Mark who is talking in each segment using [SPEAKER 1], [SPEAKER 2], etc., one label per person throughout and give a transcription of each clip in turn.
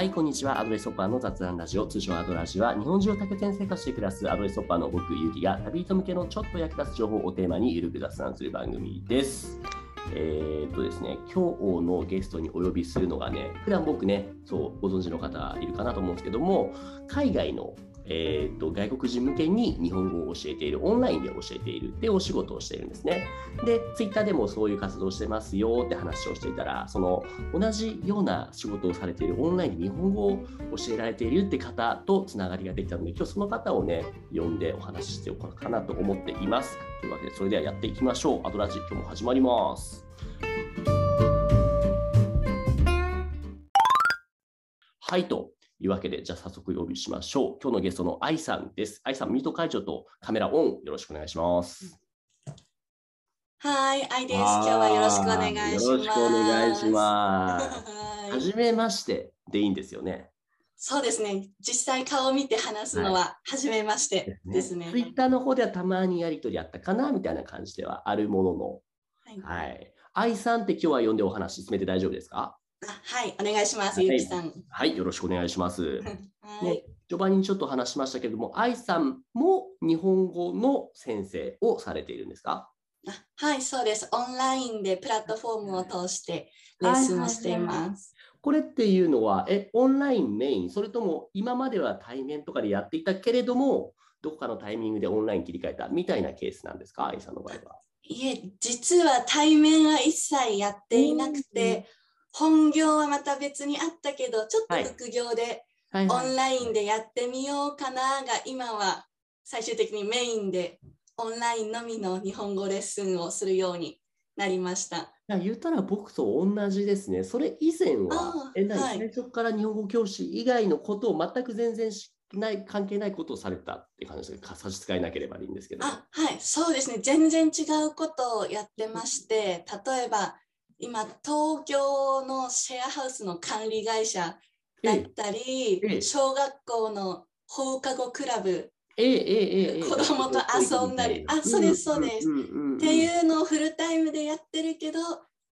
[SPEAKER 1] はい、こんにちは。アドレスホッパーの雑談ラジオ、通称アドラジは、日本中を多拠点生活して暮らすアドレスホッパーの僕、ゆうきが、旅人向けのちょっと役立つ情報をテーマにゆるく雑談する番組です。えー、っとですね、今日のゲストにお呼びするのがね、普段僕ね、そう、ご存知の方いるかなと思うんですけども、海外のえーと、外国人向けに日本語を教えている、オンラインで教えているってお仕事をしているんですね。で、ツイッターでもそういう活動してますよって話をしていたら、その同じような仕事をされている、オンラインで日本語を教えられているって方とつながりができたので、今日その方をね、呼んでお話ししておこうかなと思っています。というわけで、それではやっていきましょう。アドラジ、今日も始まります。はいと。いうわけで、じゃあ早速お呼びしましょう。今日のゲストの愛さんです。愛さん、ミート会長とカメラオン、よろしくお願いします。
[SPEAKER 2] はい、愛です。今日はよろしくお願いします。よろしくお願いし
[SPEAKER 1] ます。はじめましてでいいんですよね。
[SPEAKER 2] そうですね。実際顔を見て話すのは初めましてですね。
[SPEAKER 1] ツイッターの方ではたまにやりとりあったかなみたいな感じではあるものの。はい。はい、愛さんって今日は呼んでお話進めて大丈夫ですか？
[SPEAKER 2] はい、お願いします、ゆうきさん。
[SPEAKER 1] はい、よろしくお願いします。はい、ね、序盤にちょっと話しましたけれども、愛さんも日本語の先生をされているんですか？
[SPEAKER 2] はい、そうです。オンラインでプラットフォームを通してレッスンをしています。
[SPEAKER 1] これっていうのは、え、オンラインメイン、それとも今までは対面とかでやっていたけれども、どこかのタイミングでオンライン切り替えたみたいなケースなんですか、愛さんの場合は。
[SPEAKER 2] いえ、実は対面は一切やっていなくて、本業はまた別にあったけど、ちょっと副業でオンラインでやってみようかなが、今は最終的にメインでオンラインのみの日本語レッスンをするようになりました。い
[SPEAKER 1] や言ったら僕と同じですね。それ以前は、えはい、最初から日本語教師以外のことを全く全然しない関係ないことをされたって感じですか差し支えなければいいんですけど。
[SPEAKER 2] あはい、そうですね。全然違うことをやってまして、例えば今東京のシェアハウスの管理会社だったり、小学校の放課後クラブ、子供と遊んだり、あ、そうです、そうです。っていうのをフルタイムでやってるけど、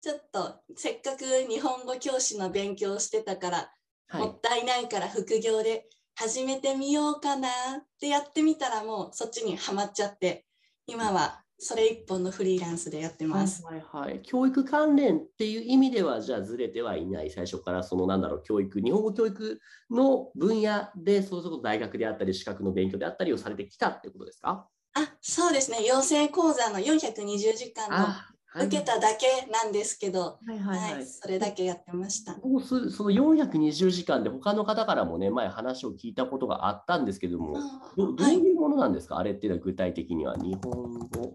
[SPEAKER 2] ちょっとせっかく日本語教師の勉強してたから、もったいないから副業で始めてみようかなってやってみたらもうそっちにはまっちゃって、今はそれ一本のフリーランスでやってます。
[SPEAKER 1] はいはい、はい、教育関連っていう意味では、じゃあずれてはいない、最初からそのなんだろう、教育、日本語教育の分野で、そうそう大学であったり、資格の勉強であったりをされてきたってことですか？
[SPEAKER 2] あそうですね、養成講座の420時間の受けただけなんですけど、はいはいはい、はい、それだけやってました。
[SPEAKER 1] その420時間で他の方からもね、前話を聞いたことがあったんですけども、どどういうものなんですか、はい、あれっていうのは具体的には日本語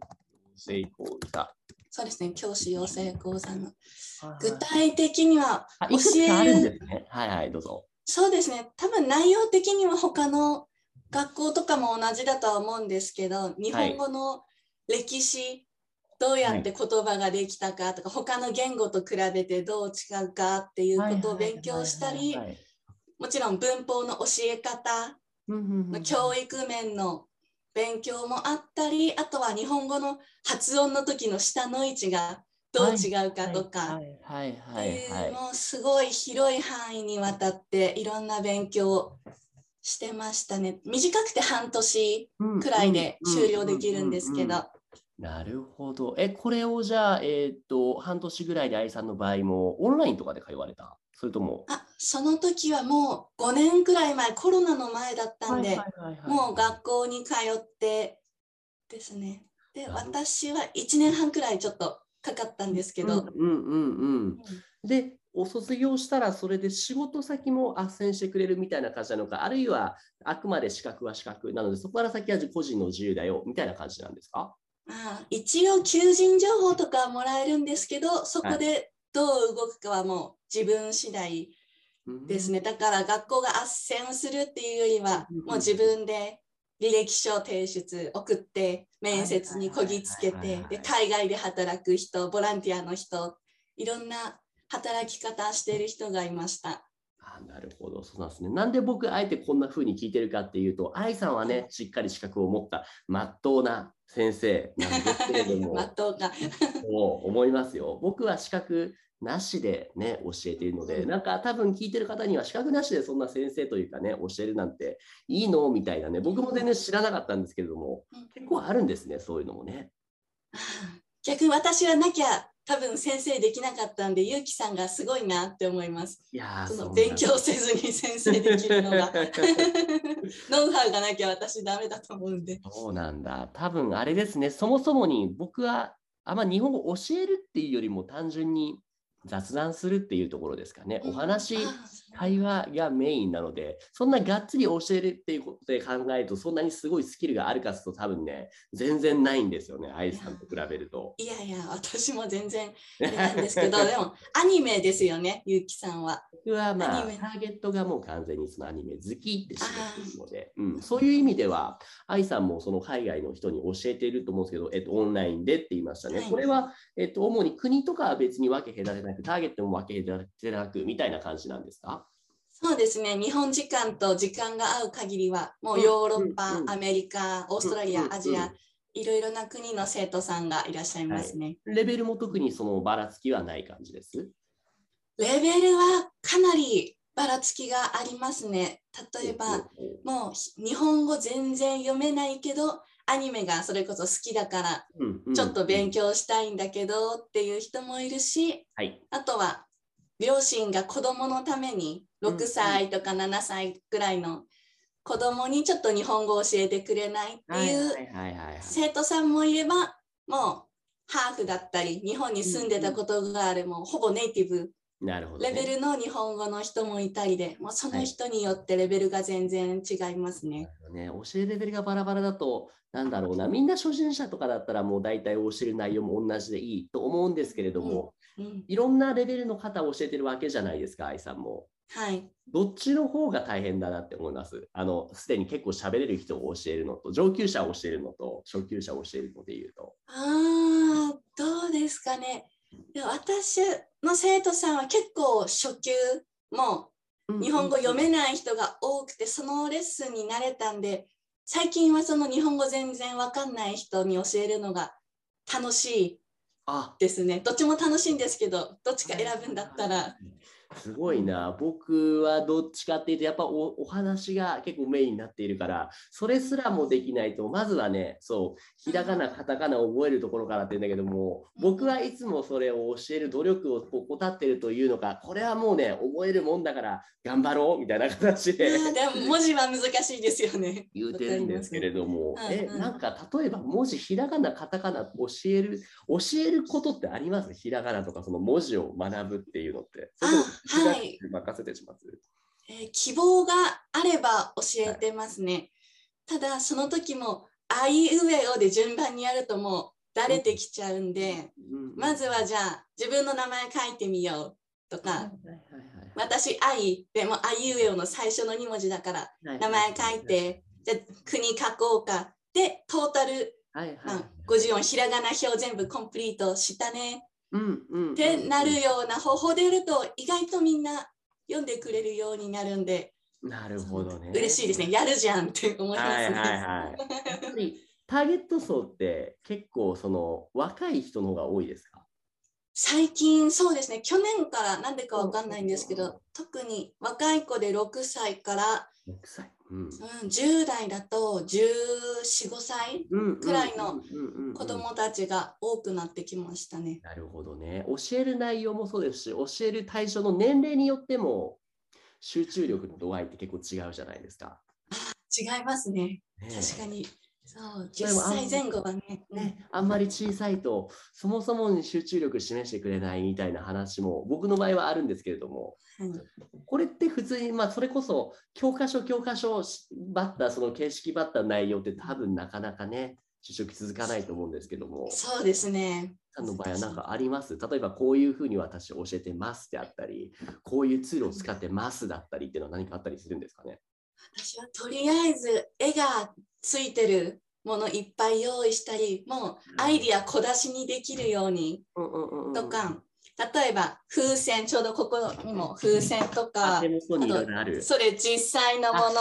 [SPEAKER 1] 成講座。
[SPEAKER 2] そうですね、教師養成講座の。具体的には
[SPEAKER 1] 教える。んですね。はいはい、どうぞ。
[SPEAKER 2] そうですね、多分内容的には他の学校とかも同じだとは思うんですけど、日本語の歴史、どうやって言葉ができたかとか、他の言語と比べてどう違うかっていうことを勉強したり、もちろん文法の教え方、教育面の勉強もあったり、あとは日本語の発音の時の下の位置がどう違うかとか、もうすごい広い範囲にわたっていろんな勉強をしてましたね。短くて半年くらいで終了できるんですけど。
[SPEAKER 1] なるほど。え、これをじゃあ、えっ、と、半年ぐらいで愛さんの場合も、オンラインとかで通われた？それとも。
[SPEAKER 2] あ、その時はもう5年くらい前、コロナの前だったんで、もう学校に通ってですね。で、私は1年半くらいちょっとかかったんですけど。
[SPEAKER 1] うんうんうん。で、お卒業したらそれで仕事先も斡旋してくれるみたいな感じなのか、あるいはあくまで資格は資格なので、そこから先は個人の自由だよみたいな感じなんですか？
[SPEAKER 2] あ一応求人情報とかもらえるんですけどそこでどう動くかはもう自分次第ですね、だから学校が斡旋するっていうよりはもう自分で履歴書提出送って面接にこぎつけてで海外で働く人ボランティアの人いろんな働き方してる人がいました。
[SPEAKER 1] なるほど、そうなんですね。なんで僕、あえてこんな風に聞いてるかっていうと、愛さんはね、しっかり資格を持ったまっとうな先生なんですけれども、
[SPEAKER 2] まっとうか。
[SPEAKER 1] そう思いますよ。僕は資格なしでね、教えているので、
[SPEAKER 2] うん
[SPEAKER 1] なんか多分聞いてる方には資格なしでそんな先生というかね、教えるなんていいのみたいなね、僕も全然知らなかったんですけれども、
[SPEAKER 2] うん
[SPEAKER 1] 結構あるんですね、そういうのもね。
[SPEAKER 2] 逆に私はなきゃ多分先生できなかったんで、ゆうきさんがすごいなって思います。
[SPEAKER 1] いやー
[SPEAKER 2] その勉強せずに先生できるのが。ノウハウがなきゃ私ダメだと思うんで。
[SPEAKER 1] そうなんだ。多分あれですね、そもそもに僕はあんま日本語を教えるっていうよりも単純に雑談するっていうところですかね。お話、
[SPEAKER 2] あ
[SPEAKER 1] 会話がメインなので、そんながっつり教えるっていうことで考えると、そんなにすごいスキルがあるかと多分ね、全然ないんですよね、愛さんと比べると。
[SPEAKER 2] いやいや、私も全然なんですけど、でもアニメですよね、ゆうきさんは。
[SPEAKER 1] 僕はまあ、
[SPEAKER 2] アニメ
[SPEAKER 1] ターゲットがもう完全にそのアニメ好きって知っているので、うん、そういう意味では、愛さんもその海外の人に教えていると思うんですけど、えっと、オンラインでって言いましたね。
[SPEAKER 2] はい
[SPEAKER 1] これは、えっと、主に国とかは別に分け隔てなく、ターゲットも分け隔てなくみたいな感じなんですか？
[SPEAKER 2] そうですね、日本時間と時間が合う限りは、もうヨーロッパ、
[SPEAKER 1] うん。うん。
[SPEAKER 2] アメリカ、オーストラリア、
[SPEAKER 1] うん。うん。
[SPEAKER 2] アジア、いろいろな国の生徒さんがいらっしゃいますね。
[SPEAKER 1] レベルも特にそのばらつきはない感じです？
[SPEAKER 2] レベルはかなりばらつきがありますね。例えば、もう日本語全然読めないけど、アニメがそれこそ好きだから、ちょっと勉強したいんだけどっていう人もいるし、
[SPEAKER 1] はい。
[SPEAKER 2] あとは両親が子供のために
[SPEAKER 1] うん
[SPEAKER 2] 6歳とか7歳ぐらいの子供にちょっと日本語を教えてくれないっていう。生徒さんもいれば、もうハーフだったり、日本に住んでたことがある、もうほぼネイティブ
[SPEAKER 1] なるほど、ね。
[SPEAKER 2] レベルの日本語の人もいたりで、もうその人によってレベルが全然違いますね。
[SPEAKER 1] ね、教えるレベルがバラバラだと、なんだろうな、みんな初心者とかだったらもう大体教える内容も同じでいいと思うんですけれども、
[SPEAKER 2] うん、
[SPEAKER 1] いろんなレベルの方を教えてるわけじゃないですか、愛さんも。
[SPEAKER 2] はい。
[SPEAKER 1] どっちの方が大変だなって思います？あの、すでに結構喋れる人を教えるのと、上級者を教えるのと、初級者を教えるので言うと。
[SPEAKER 2] ああ、どうですかね。私の生徒さんは結構初級も日本語読めない人が多くて、そのレッスンに慣れたんで、最近はその日本語全然わかんない人に教えるのが楽しい
[SPEAKER 1] あ
[SPEAKER 2] ですね。どっちも楽しいんですけど、どっちか選ぶんだったら。
[SPEAKER 1] すごいな。僕はどっちかっていうと、やっぱおお話が結構メインになっているから、それすらもできないと、まずはね、そう、ひらがな、カタカナを覚えるところからって言うんだけども、僕はいつもそれを教える努力を怠ってるというのか、これはもうね、覚えるもんだから頑張ろうみたいな形で。
[SPEAKER 2] でも 文字は難しいですよね。
[SPEAKER 1] 言うてるんですけれども、
[SPEAKER 2] わかります。
[SPEAKER 1] え、なんか例えば文字、ひらがな、カタカナ教える、教えることってあります？ひらがなとかその文字を学ぶっていうのって。それとも
[SPEAKER 2] あはい
[SPEAKER 1] 任せてします。
[SPEAKER 2] えー希望があれば教えてますね。ただその時もあいうえおで順番にやるともう慣れてきちゃうんで、
[SPEAKER 1] うん
[SPEAKER 2] まずはじゃあ自分の名前書いてみようとか、
[SPEAKER 1] はいはいはい
[SPEAKER 2] 私愛でもあいうえおの最初の2文字だから
[SPEAKER 1] はい
[SPEAKER 2] 名前書いて、じゃあ国書こうか。で、トータル、
[SPEAKER 1] はいはい
[SPEAKER 2] まあ、50音ひらがな表全部コンプリートしたね
[SPEAKER 1] うんうん
[SPEAKER 2] ってなるような方法でやると意外とみんな読んでくれるようになるんで、
[SPEAKER 1] なるほどね。
[SPEAKER 2] 嬉しいですね。やるじゃんって思いますね。
[SPEAKER 1] はいはいはい。やっぱりターゲット層って結構その若い人の方が多いですか？
[SPEAKER 2] 最近そうですね、去年からなんでかわかんないんですけど、特に若い子で6歳から、
[SPEAKER 1] ?6 歳。うん
[SPEAKER 2] うん、10代だと14、5歳くらいの子供たちが多くなってきましたね。
[SPEAKER 1] なるほどね。教える内容もそうですし、教える対象の年齢によっても集中力の度合いって結構違うじゃないですか。
[SPEAKER 2] 違いますね。
[SPEAKER 1] ね
[SPEAKER 2] 確かに。そう、10
[SPEAKER 1] それもあん
[SPEAKER 2] 歳前後はね。
[SPEAKER 1] ね、あんまり小さいとそもそもに集中力示してくれないみたいな話も僕の場合はあるんですけれども
[SPEAKER 2] うん
[SPEAKER 1] これって普通にまあそれこそ教科書教科書バッターその形式バッターの内容って多分なかなかね就職続かないと思うんですけども
[SPEAKER 2] そうですね。
[SPEAKER 1] さんの場合は何かあります？例えばこういうふうに私教えてますであったりこういうツールを使ってますだったりっていうのは何かあったりするんですかね？
[SPEAKER 2] 私はとりあえず絵がついてるものいっぱい用意したり、もうアイディア小出しにできるようにとか、例えば風船、ちょうどここにも風船とか
[SPEAKER 1] あ手、元にいろいろある。
[SPEAKER 2] それ実際のもの、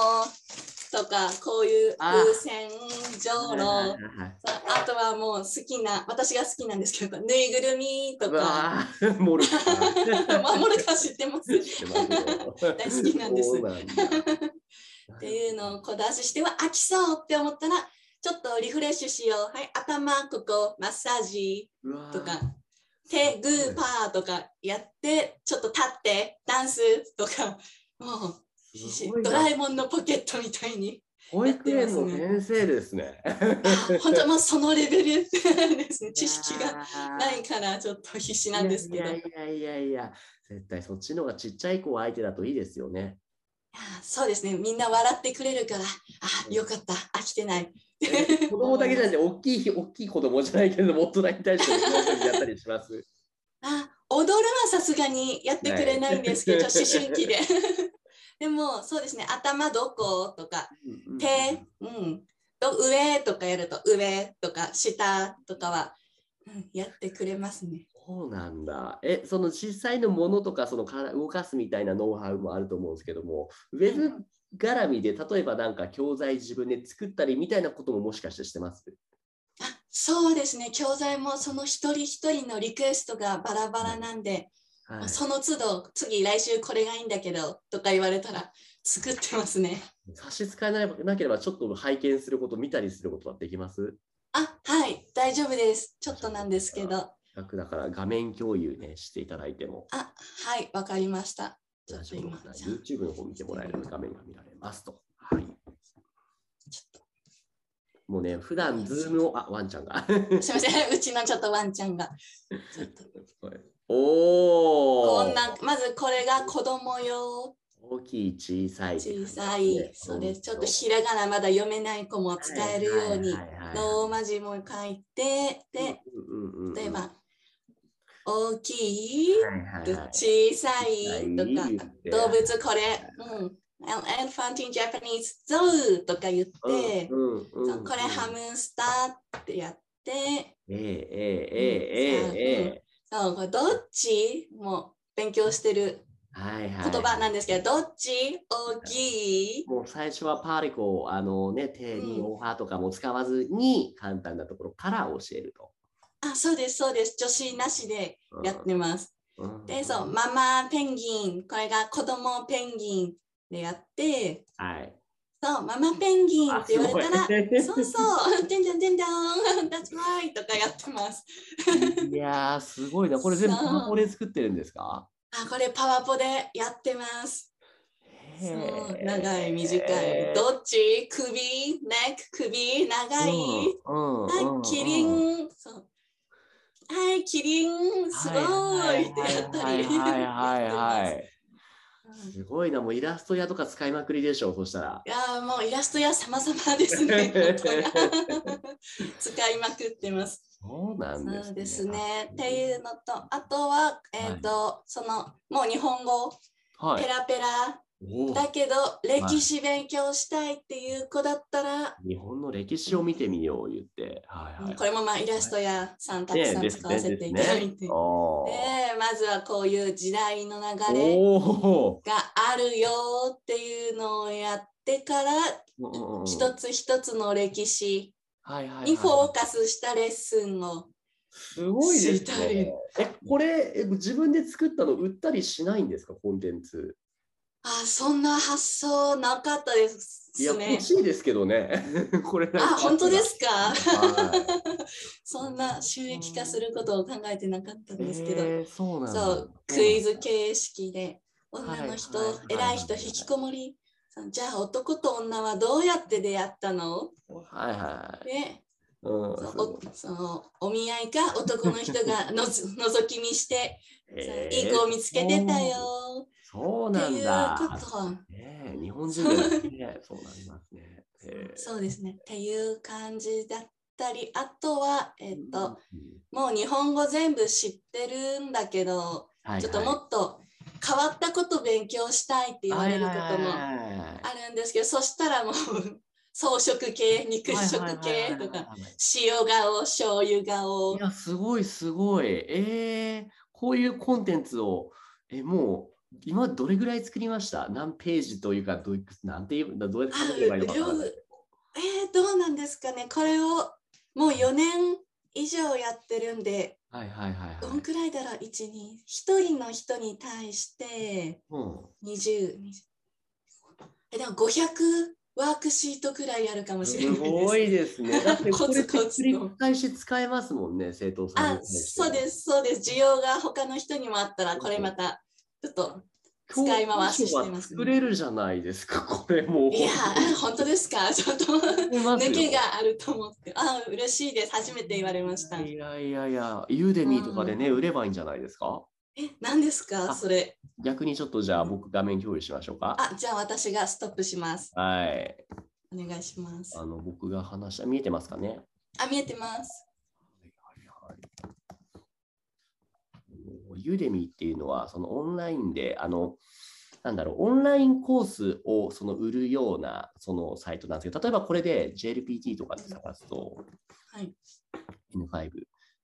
[SPEAKER 2] とかこういう風船じょうろあとはもう好きな私が好きなんですけどぬいぐるみと
[SPEAKER 1] う
[SPEAKER 2] か
[SPEAKER 1] モルカ
[SPEAKER 2] 守るか知ってます。大好きなんですっていうのを小出ししては飽きそうって思ったらちょっとリフレッシュしよう。はい頭ここマッサージとか手グーパーとかやってちょっと立ってダンスとかもうドラえもんのポケットみたいに
[SPEAKER 1] 保育園の先生ですね。
[SPEAKER 2] あ本当もうそのレベル ですね。知識がないからちょっと必死なんですけど
[SPEAKER 1] いやいやいやいや、絶対そっちの方がちっちゃい子相手だといいですよね。
[SPEAKER 2] あそうですね。みんな笑ってくれるから。あよかった。飽きてない。
[SPEAKER 1] 子供だけじゃなくて、大きい、大きい子供じゃないけれども、大人に対してやったりします？
[SPEAKER 2] あ踊るはさすがにやってくれないんですけど、
[SPEAKER 1] はい
[SPEAKER 2] 思春期で。でもそうですね。頭どことか手、うん、と上とかやると上とか下とかは、うん、やってくれますね。
[SPEAKER 1] そうなんだ。え、その実際のものとか、その体動かすみたいなノウハウもあると思うんですけども、ウェブ絡みで、例えばなんか教材自分で作ったりみたいなことももしかしてしてます？
[SPEAKER 2] あそうですね。教材もその一人一人のリクエストがバラバラなんで、
[SPEAKER 1] はい。
[SPEAKER 2] その都度次来週これがいいんだけどとか言われたら作ってますね。
[SPEAKER 1] 差し支えなければ、ちょっと拝見すること、見たりすることはできます？
[SPEAKER 2] あはい。大丈夫です。ちょっとなんですけど
[SPEAKER 1] 楽だから画面共有ね、していただいても、
[SPEAKER 2] あはいわかりました。ちょっ今
[SPEAKER 1] です。YouTube の方見てもらえると画面が見られますと。はい。もうね、普段ズームを、あ、ワンちゃんが。
[SPEAKER 2] と すみませんうちのちょっとワンちゃんが
[SPEAKER 1] おお。
[SPEAKER 2] こんなまずこれが子供用
[SPEAKER 1] 大きい、小さい。
[SPEAKER 2] 小さいそれちょっとひらがなまだ読めない子も使えるようにローマ字も書いてで例えば大きい、小さいとか、動物これ、うん、 elephant in Japanese ゾウとか言って、そうこれハムスターってやって、
[SPEAKER 1] えー、えー、えー、えー、
[SPEAKER 2] そうこれどっちも勉強してる
[SPEAKER 1] はいはい、
[SPEAKER 2] 言葉なんですけど、どっち？大きい？
[SPEAKER 1] もう最初はパーリコ、あのね、手にオファーとかも使わずに、簡単なところから教えると。
[SPEAKER 2] あ、そうです、そうです。女子なしでやってます。
[SPEAKER 1] うん
[SPEAKER 2] で、そう、ママペンギン、これが子供ペンギンでやって、
[SPEAKER 1] はい。
[SPEAKER 2] そう、ママペンギンって言われたら、そうそう、でんでんでんでん、that's right とかやってます。
[SPEAKER 1] いやー、すごいな。これ全部パワポで作ってるんですか？
[SPEAKER 2] あ、これパワポでやってます。そう、長い、短い。どっち？首、ネック、首、長い。
[SPEAKER 1] うんうん
[SPEAKER 2] はい、キリン。そう。はい、キリン、すごいってやったり。
[SPEAKER 1] はいはいはい はい。
[SPEAKER 2] うん
[SPEAKER 1] すごいな、もうイラスト屋とか使いまくりでしょう、そしたら。
[SPEAKER 2] いやーもうイラストや様々ですね。使いまくってます。
[SPEAKER 1] そうなんですね。
[SPEAKER 2] ですね。っていうのと、あとは、えっ、と、その、もう日本語、
[SPEAKER 1] はい
[SPEAKER 2] ペ。ラペラだけど、歴史勉強したいっていう子だったら、
[SPEAKER 1] 日本の歴史を見てみよう言って。はいはい。
[SPEAKER 2] これもまあイラスト屋さんたくさん使わせていただいて。
[SPEAKER 1] ねおー
[SPEAKER 2] でまずはこういう時代の流れ
[SPEAKER 1] お
[SPEAKER 2] があるよっていうのをやってから
[SPEAKER 1] ー
[SPEAKER 2] 一つ一つの歴史
[SPEAKER 1] はいはいはい
[SPEAKER 2] にフォーカスしたレッスンを
[SPEAKER 1] すごいですね。え、これ、え自分で作ったの売ったりしないんですか、コンテンツ？
[SPEAKER 2] あそんな発想なかったです
[SPEAKER 1] いや、
[SPEAKER 2] ね
[SPEAKER 1] 欲。しいですけどね。これ
[SPEAKER 2] あ本当ですか？
[SPEAKER 1] は
[SPEAKER 2] そんな収益化することを考えてなかったん
[SPEAKER 1] い。
[SPEAKER 2] ですけど、
[SPEAKER 1] えーそうなんだ。
[SPEAKER 2] そうクイズ形式で女の人、
[SPEAKER 1] はい
[SPEAKER 2] 偉い人引きこもり。じゃあ男と女はどうやって出会ったの？
[SPEAKER 1] はいはい。
[SPEAKER 2] で
[SPEAKER 1] うん。
[SPEAKER 2] おそのお見合いか男の人がのぞ 覗き見して、そう
[SPEAKER 1] へー
[SPEAKER 2] いい子を見つけてたよ
[SPEAKER 1] そう
[SPEAKER 2] っていう
[SPEAKER 1] なんだ。
[SPEAKER 2] こと
[SPEAKER 1] ねえ日本人がね、そうなりますね。
[SPEAKER 2] そうですね。っていう感じだったりあとはえっ、と
[SPEAKER 1] うん
[SPEAKER 2] もう日本語全部知ってるんだけど
[SPEAKER 1] はい
[SPEAKER 2] ちょっともっと変わったこと勉強したいって言われることも
[SPEAKER 1] はいはいはい。
[SPEAKER 2] あるんですけどそしたらもう 装飾系肉食系とか塩顔醤油顔。
[SPEAKER 1] いや、すごいすごい。えー、こういうコンテンツを、え、も今どれぐらい作りました？何ページというか、どうなんていう、どうやって
[SPEAKER 2] 書けばいいのかなえー、どうなんですかね。これをもう4年以上やってるんで、
[SPEAKER 1] はいはいはい、はい、
[SPEAKER 2] どんくらいだろう、1、2、1人の人に対して20、うん、20えでも500ワークシートくらいやるかもしれない
[SPEAKER 1] す。ごいですね。だってこれ繰り返し使えますもんね、生徒さ
[SPEAKER 2] ん。あ、そうです、そうです。需要が他の人にもあったら、これまたちょっと使い回ししてます、
[SPEAKER 1] ね、作れるじゃないですか、これもう。
[SPEAKER 2] いや、本当ですか？ちょっと抜けがあると思って。あ、嬉しいです。初めて言われました。
[SPEAKER 1] いやいやいや、ユーデミーとかでね、売ればいいんじゃないですか？
[SPEAKER 2] え、何ですか？それ。
[SPEAKER 1] 逆にちょっとじゃあ僕画面共有しましょうか。
[SPEAKER 2] あ、じゃあ私がストップします。
[SPEAKER 1] はい。
[SPEAKER 2] お願いします。
[SPEAKER 1] あの僕が話した見えてますかね？
[SPEAKER 2] あ、見えてます。
[SPEAKER 1] ユーデミーっていうのはそのオンラインであのなんだろう、オンラインコースをその売るようなそのサイトなんですけど、例えばこれで JLPT とかで探すと、
[SPEAKER 2] はい、
[SPEAKER 1] N5、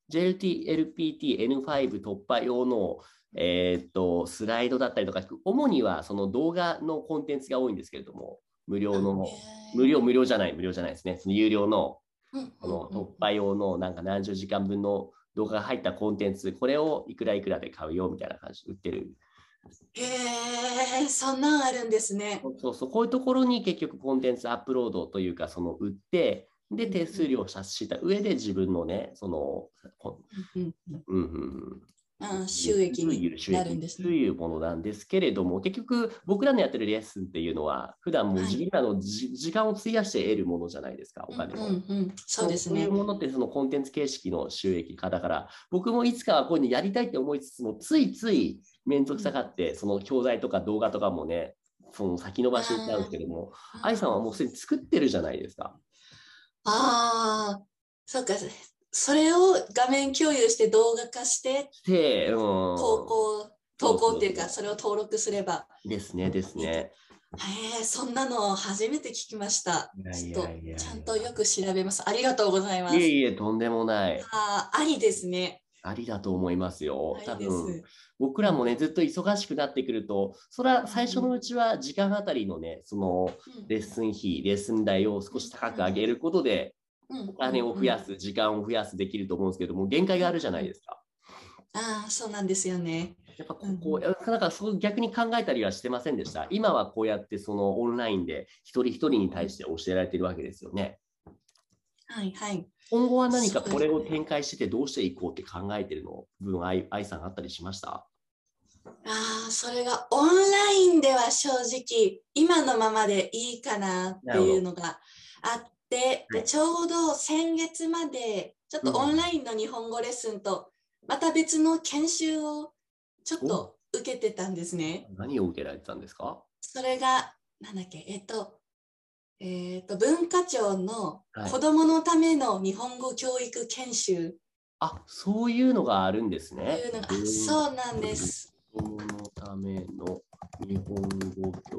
[SPEAKER 1] JLPT N5 突破用の、えー、っとスライドだったりとか、主にはその動画のコンテンツが多いんですけれども、無料の、無料、無料じゃない、無料じゃないですね、その有料のこの突破用のなんか何十時間分の動画が入ったコンテンツ、これをいくらいくらで買うよみたいな感じで売ってる。
[SPEAKER 2] へえ、そんなんあるんですね。
[SPEAKER 1] そうそう、こういうところに結局コンテンツアップロードというか、その売って、で、手数料を察した上で自分のね、その、うんうん、
[SPEAKER 2] あ収益になるんです
[SPEAKER 1] ね。というものなんですけれども、結局僕らのやってるレッスンっていうのは、普段もう、はい、時間を費やして得るものじゃないですか、お金
[SPEAKER 2] を。うんうんうん、そうですね。
[SPEAKER 1] そういうものってそのコンテンツ形式の収益化だから、僕もいつかはこういうのやりたいって思いつつも、ついつい面倒くさがって、その教材とか動画とかもね、その先延ばしになるけども、愛さんはもうすでに作ってるじゃないですか。
[SPEAKER 2] ああ、そうか、それを画面共有して動画化して、
[SPEAKER 1] でうん、
[SPEAKER 2] 投稿、投稿っていうか、それを登録すれば。
[SPEAKER 1] ですね、ですね。
[SPEAKER 2] へえ、そんなの初めて聞きました。ちょっとちゃんとよく調べます。ありがとうございます。
[SPEAKER 1] いえいえ、とんでもない。
[SPEAKER 2] あありですね。
[SPEAKER 1] ありだと思いますよ。多分僕らもね、ずっと忙しくなってくると、それは最初のうちは時間あたりのね、そのレッスン費、レッスン代を少し高く上げることで、お金を増やす、時間を増やすできると思うんですけども、限界があるじゃないですか。
[SPEAKER 2] ああ、そうなんですよね。
[SPEAKER 1] やっぱここ、なんかそう逆に考えたりはしてませんでした？今はこうやってそのオンラインで一人一人に対して教えられているわけですよね。
[SPEAKER 2] はいはい。
[SPEAKER 1] 今後は何かこれを展開してどうしていこうって考えてるの？部分、愛愛さんあったりしました？
[SPEAKER 2] ああ、それがオンラインでは正直今のままでいいかなっていうのがあっででちょうど先月までちょっとオンラインの日本語レッスンとまた別の研修をちょっと受けてたんですね。
[SPEAKER 1] 何を受けられてたんですか？
[SPEAKER 2] それが、なんだっけ、えっと、えっと、文化庁の子供のための日本語教育研修。はい、
[SPEAKER 1] あ、そういうのがあるんですね。
[SPEAKER 2] そういうのがあそうなんです。
[SPEAKER 1] 子供のための日本語教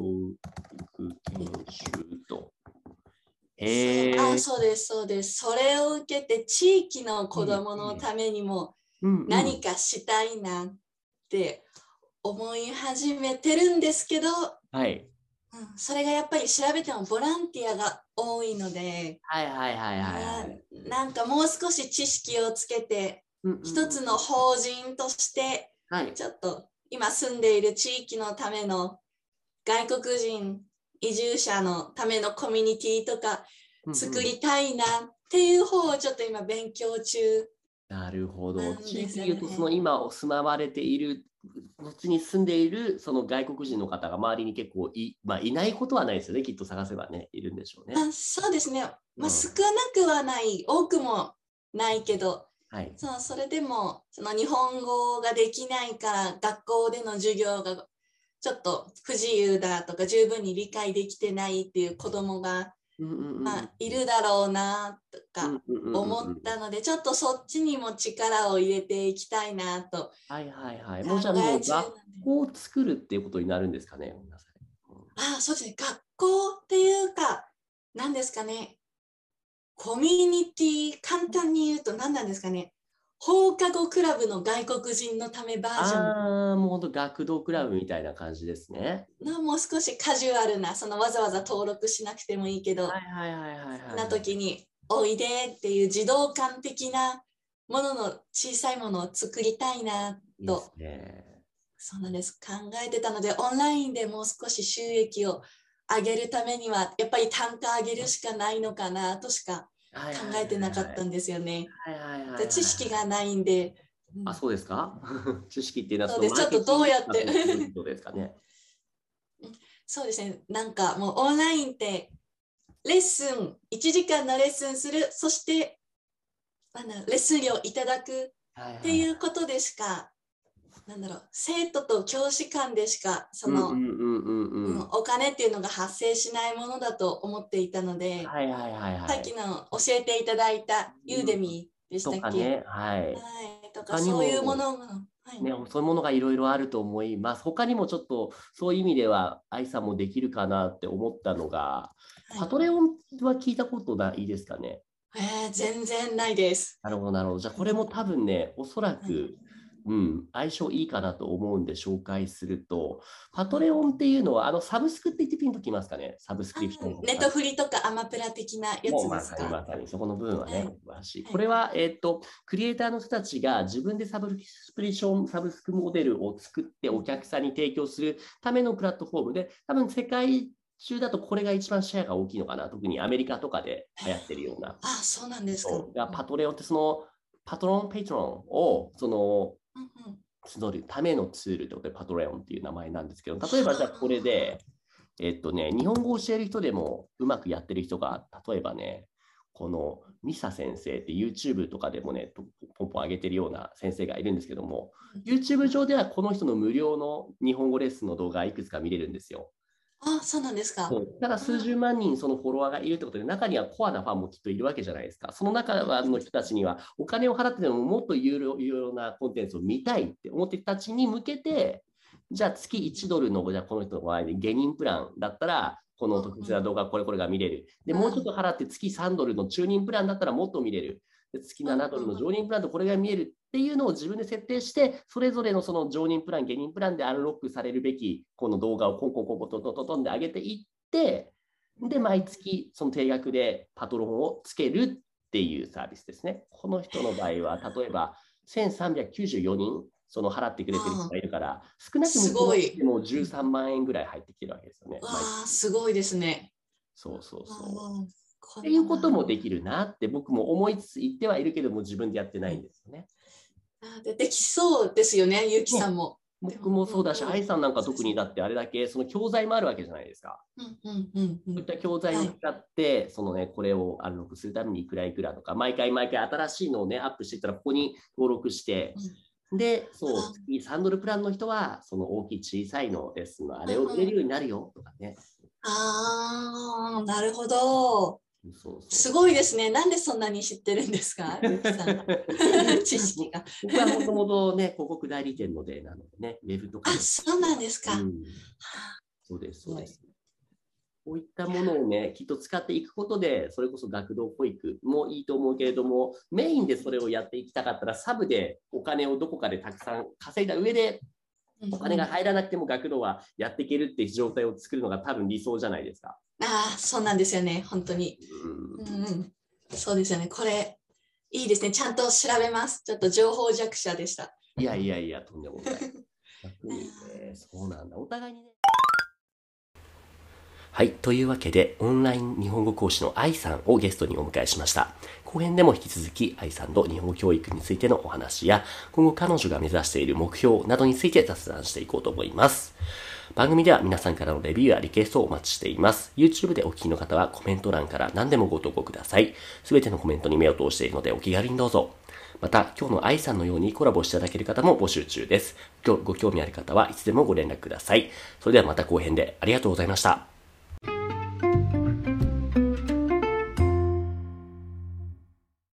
[SPEAKER 1] 育研修と。
[SPEAKER 2] えあそうですそうです。それを受けて地域の子どものためにも何かしたいなって思い始めてるんですけど、
[SPEAKER 1] はい、
[SPEAKER 2] うん、それがやっぱり調べてもボランティアが多いので、
[SPEAKER 1] はいはいはいは
[SPEAKER 2] い、なんかもう少し知識をつけて、一つの法人として、ちょっと今住んでいる地域のための外国人移住者のためのコミュニティとか作りたいなっていう方をちょっと今勉強中。
[SPEAKER 1] なるほど。地域でいうと、その今住まわれている、こっちに住んでいるその外国人の方が周りに結構い,、まあ、いないことはないですよね、きっと探せばね、いるんでしょうね。
[SPEAKER 2] あそうですね、まあ、少なくはない、多くもないけど、
[SPEAKER 1] はい、
[SPEAKER 2] そうそれでもその日本語ができないから学校での授業がちょっと不自由だとか十分に理解できてないっていう子供が、まあ、いるだろうなとか思ったのでちょっとそっちにも力を入れていきたいなと。
[SPEAKER 1] はいはいはい。もうじゃあもう学校を作るっていうことになるんですかね。
[SPEAKER 2] ああそうですね。学校っていうか何ですかね。コミュニティ簡単に言うと何なんですかね。放課後クラブの外国人のためバージョン
[SPEAKER 1] ああ、もう本当学童クラブみたいな感じですね。
[SPEAKER 2] のもう少しカジュアルな、そのわざわざ登録しなくてもいいけど、
[SPEAKER 1] はいはいはいはい、はい。
[SPEAKER 2] な時においでっていう児童館的なものの小さいものを作りたいない
[SPEAKER 1] いで
[SPEAKER 2] と
[SPEAKER 1] すね。
[SPEAKER 2] そうなんです考えてたのでオンラインでもう少し収益を上げるためにはやっぱり単価上げるしかないのかなとしか
[SPEAKER 1] 考
[SPEAKER 2] 考えてなかったんですよね。知識がないんで、うん。
[SPEAKER 1] あ、そうですか？知識っていうのは
[SPEAKER 2] そうです。ちょっとどうやって。
[SPEAKER 1] というですかね。
[SPEAKER 2] そうですね。なんかもうオンラインってレッスン1時間のレッスンするそしてなんだろうレッスン料いただく
[SPEAKER 1] っ
[SPEAKER 2] っていうことでしか、なんだろう、生徒と教師間でしか、その、
[SPEAKER 1] うんうんうんうんうん。
[SPEAKER 2] うんお金っていうのが発生しないものだと思っていたので、
[SPEAKER 1] はいはいはいはい。
[SPEAKER 2] さっきの教えていただいたユーデミーでしたっけ、
[SPEAKER 1] とかね、はい。
[SPEAKER 2] はい、とかそういうものが、はい
[SPEAKER 1] ね、そういうものがいろいろあると思います。他にもちょっとそういう意味では愛さんもできるかなって思ったのが、
[SPEAKER 2] はい
[SPEAKER 1] パトレオンは聞いたことないですかね。
[SPEAKER 2] えー全然ないです。
[SPEAKER 1] なるほどなるほど。じゃあこれも多分ね、おそらく、
[SPEAKER 2] はい
[SPEAKER 1] うん、相性いいかなと思うんで紹介すると、パトレオンっていうのは、あのサブスクって言ってピンときますかね、サブスクリプション。
[SPEAKER 2] ネットフリとかアマプラ的なやつです
[SPEAKER 1] まさにま
[SPEAKER 2] か。
[SPEAKER 1] さにそこの部分はね、
[SPEAKER 2] はい
[SPEAKER 1] 素晴らしい。
[SPEAKER 2] はい
[SPEAKER 1] これは、えっと、クリエイターの人たちが自分でサブスクリプション、サブスクモデルを作ってお客さんに提供するためのプラットフォームで、多分世界中だとこれが一番シェアが大きいのかな、特にアメリカとかで流行ってるような。
[SPEAKER 2] あ、そうなんですか。
[SPEAKER 1] そうが Patreon ってそのパトロン、 patron をその募るためのツールということで Patreon っていう名前なんですけど、例えばじゃあこれで、えっとね、日本語を教える人でもうまくやってる人が、例えばね、このミサ先生って YouTube とかでもね、ポポンポン上げてるような先生がいるんですけども、YouTube 上ではこの人の無料の日本語レッスンの動画いくつか見れるんですよ。
[SPEAKER 2] あ、そうなんですか。
[SPEAKER 1] そうだから数十万人そのフォロワーがいるってことで、中にはコアなファンもきっといるわけじゃないですか。その中の人たちには、お金を払ってでももっと有料有料なコンテンツを見たいって思ってる人たちに向けて、じゃあ月1ドルの、じゃこの人の場合で下人プランだったら、この特別な動画、これこれが見れる。で、もうちょっと払って月3ドルの中人プランだったらもっと見れる。で月7ドルの常人プランとこれが見えるっていうのを自分で設定して、それぞれのその常人プラン、下人プランでアンロックされるべきこの動画をコンコンコンコントントントントンで上げていって、で、毎月その定額でパトロンをつけるっていうサービスですね。この人の場合は、例えば1394人、その払ってくれてる人がいるから、少なく
[SPEAKER 2] すごい
[SPEAKER 1] でも13万円ぐらい入ってきてるわけですよね。
[SPEAKER 2] すごいですね。
[SPEAKER 1] そうそう
[SPEAKER 2] あ
[SPEAKER 1] そう。っていうこともできるなって僕も思いつつ言ってはいるけども自分でやってないんですよね。
[SPEAKER 2] あでできそうですよね、ゆうきさんも。
[SPEAKER 1] 僕もそうだし、
[SPEAKER 2] うん
[SPEAKER 1] 愛さんなんか特にだってあれだけその教材もあるわけじゃないですか。
[SPEAKER 2] うんうんうんう
[SPEAKER 1] こうんいった教材を使って、そのね、これをアンロックするためにいくらいくらとか、毎回毎回新しいのをね、アップしていったら、ここに登録して、で、そう
[SPEAKER 2] あ、
[SPEAKER 1] 月3ドルプランの人は、その大きい小さいのですの、あれを売れるようになるよとかね。
[SPEAKER 2] ああ、なるほど。
[SPEAKER 1] そうそう
[SPEAKER 2] すごいですね。なんでそんなに知ってるんですか、知識が。
[SPEAKER 1] 僕はもともとね、広告代理店のでなのでね、ウェブとか
[SPEAKER 2] あ、
[SPEAKER 1] で
[SPEAKER 2] そうなんですか。
[SPEAKER 1] うんそうです、そうです。こういったものをね、きっと使っていくことで、それこそ学童保育もいいと思うけれども、メインでそれをやっていきたかったら、サブでお金をどこかでたくさん稼いだ上で、お金が入らなくても学童はやっていけるっていう状態を作るのが多分理想じゃないですか。
[SPEAKER 2] ああ、そうなんですよね。本当に。
[SPEAKER 1] うん
[SPEAKER 2] うんうん。そうですよね。これ、いいですね。ちゃんと調べます。ちょっと情報弱者でした。
[SPEAKER 1] いやいやいや、とんでもない。ね、そうなんだ。お互いにね。はい。というわけで、オンライン日本語講師の愛さんをゲストにお迎えしました。後編でも引き続き愛さんの日本語教育についてのお話や、今後彼女が目指している目標などについて雑談していこうと思います。番組では皆さんからのレビューやリクエストをお待ちしています。YouTube でお聞きの方はコメント欄から何でもご投稿ください。すべてのコメントに目を通しているのでお気軽にどうぞ。また、今日の愛さんのようにコラボしていただける方も募集中です。ご興味ある方はいつでもご連絡ください。それではまた後編でありがとうございました。